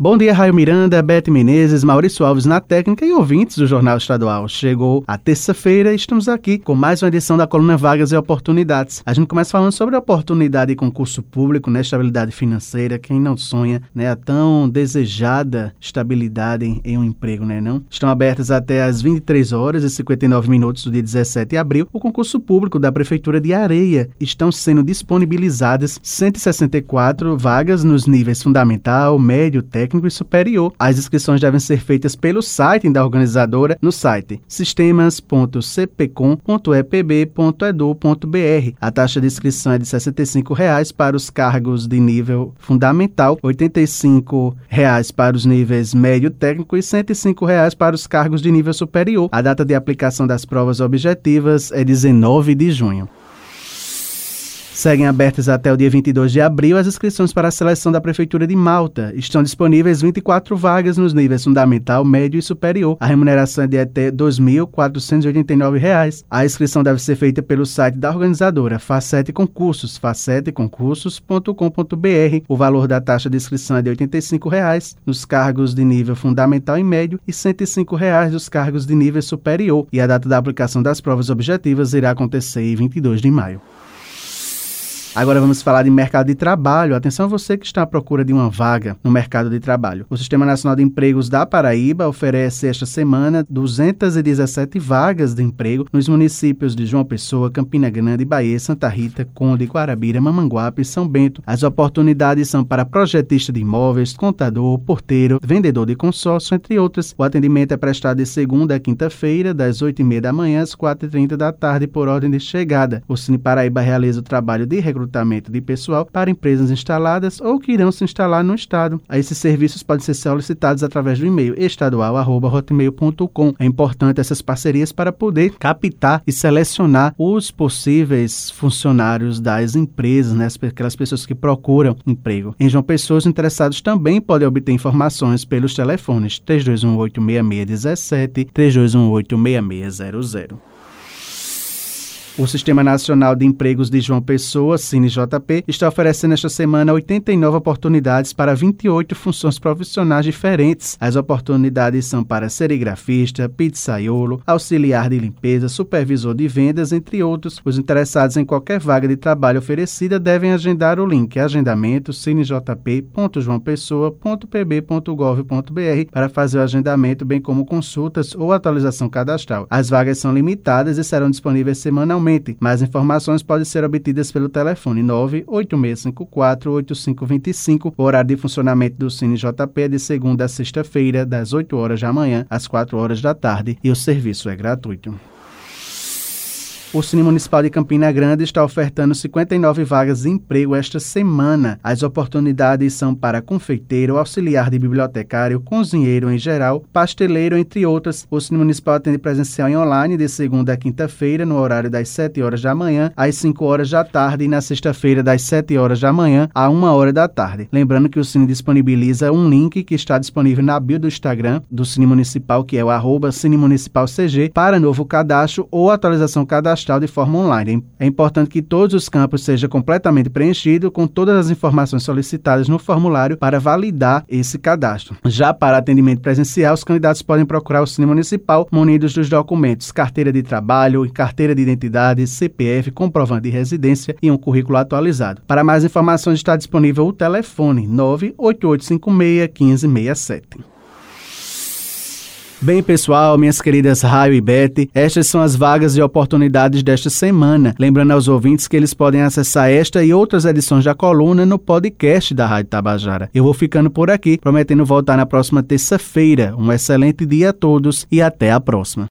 Bom dia, Raio Miranda, Bete Menezes, Maurício Alves na técnica e ouvintes do Jornal Estadual. Chegou a terça-feira e estamos aqui com mais uma edição da coluna Vagas e Oportunidades. A gente começa falando sobre a oportunidade de concurso público, né, estabilidade financeira, quem não sonha, né, a tão desejada estabilidade em, em um emprego, né, não? Estão abertas até às 23 horas e 59 minutos do dia 17 de abril o concurso público da Prefeitura de Areia. Estão sendo disponibilizadas 164 vagas nos níveis fundamental, médio, técnico técnico e superior. As inscrições devem ser feitas pelo site da organizadora no site sistemas.cpcom.epb.edu.br. A taxa de inscrição é de 65 reais para os cargos de nível fundamental, 85 reais para os níveis médio técnico e 105 reais para os cargos de nível superior. A data de aplicação das provas objetivas é 19 de junho. Seguem abertas até o dia 22 de abril as inscrições para a seleção da Prefeitura de Malta. Estão disponíveis 24 vagas nos níveis fundamental, médio e superior. A remuneração é de até R$ 2.489. A inscrição deve ser feita pelo site da organizadora Facete Concursos, faceteconcursos.com.br. O valor da taxa de inscrição é de 85 reais nos cargos de nível fundamental e médio e 105 reais nos cargos de nível superior. E a data da aplicação das provas objetivas irá acontecer em 22 de maio. Agora vamos falar de mercado de trabalho. Atenção você que está à procura de uma vaga no mercado de trabalho. O Sistema Nacional de Empregos da Paraíba oferece esta semana 217 vagas de emprego nos municípios de João Pessoa, Campina Grande, Bahia, Santa Rita, Conde, Guarabira, Mamanguape e São Bento. As oportunidades são para projetista de imóveis, contador, porteiro, vendedor de consórcio, entre outras. O atendimento é prestado de segunda a quinta-feira, das 8h30 da manhã às 4h30 da tarde, por ordem de chegada. O Cine Paraíba realiza o trabalho de recrutamento de pessoal para empresas instaladas ou que irão se instalar no estado. Esses serviços podem ser solicitados através do e-mail estadual@hotmail.com. É importante essas parcerias para poder captar e selecionar os possíveis funcionários das empresas, né, aquelas pessoas que procuram emprego. Em João Pessoa, os interessados também podem obter informações pelos telefones 32186617, 32186600. O Sistema Nacional de Empregos de João Pessoa, CineJP, está oferecendo esta semana 89 oportunidades para 28 funções profissionais diferentes. As oportunidades são para serigrafista, pizzaiolo, auxiliar de limpeza, supervisor de vendas, entre outros. Os interessados em qualquer vaga de trabalho oferecida devem agendar o link agendamento cinejp.joaopessoa.pb.gov.br para fazer o agendamento, bem como consultas ou atualização cadastral. As vagas são limitadas e serão disponíveis semanalmente mais informações podem ser obtidas pelo telefone 986548525. O horário de funcionamento do Cine JP é de segunda a sexta-feira, das 8 horas da manhã às 4 horas da tarde, e o serviço é gratuito. O Cine Municipal de Campina Grande está ofertando 59 vagas de emprego esta semana. As oportunidades são para confeiteiro, auxiliar de bibliotecário, cozinheiro em geral, pasteleiro, entre outras. O Cine Municipal atende presencial e online de segunda a quinta-feira, no horário das 7 horas da manhã às 5 horas da tarde e na sexta-feira das 7 horas da manhã à 1 hora da tarde. Lembrando que o Cine disponibiliza um link que está disponível na bio do Instagram do Cine Municipal, que é o arroba Cine Municipal CG, para novo cadastro ou atualização cadastral cadastral de forma online. É importante que todos os campos sejam completamente preenchidos com todas as informações solicitadas no formulário para validar esse cadastro. Já para atendimento presencial, os candidatos podem procurar o Cine Municipal munidos dos documentos carteira de trabalho, carteira de identidade, CPF, comprovante de residência e um currículo atualizado. Para mais informações está disponível o telefone 98856 1567. Bem, pessoal, minhas queridas Raio e Bete, estas são as vagas e oportunidades desta semana. Lembrando aos ouvintes que eles podem acessar esta e outras edições da coluna no podcast da Rádio Tabajara. Eu vou ficando por aqui, prometendo voltar na próxima terça-feira. Um excelente dia a todos e até a próxima.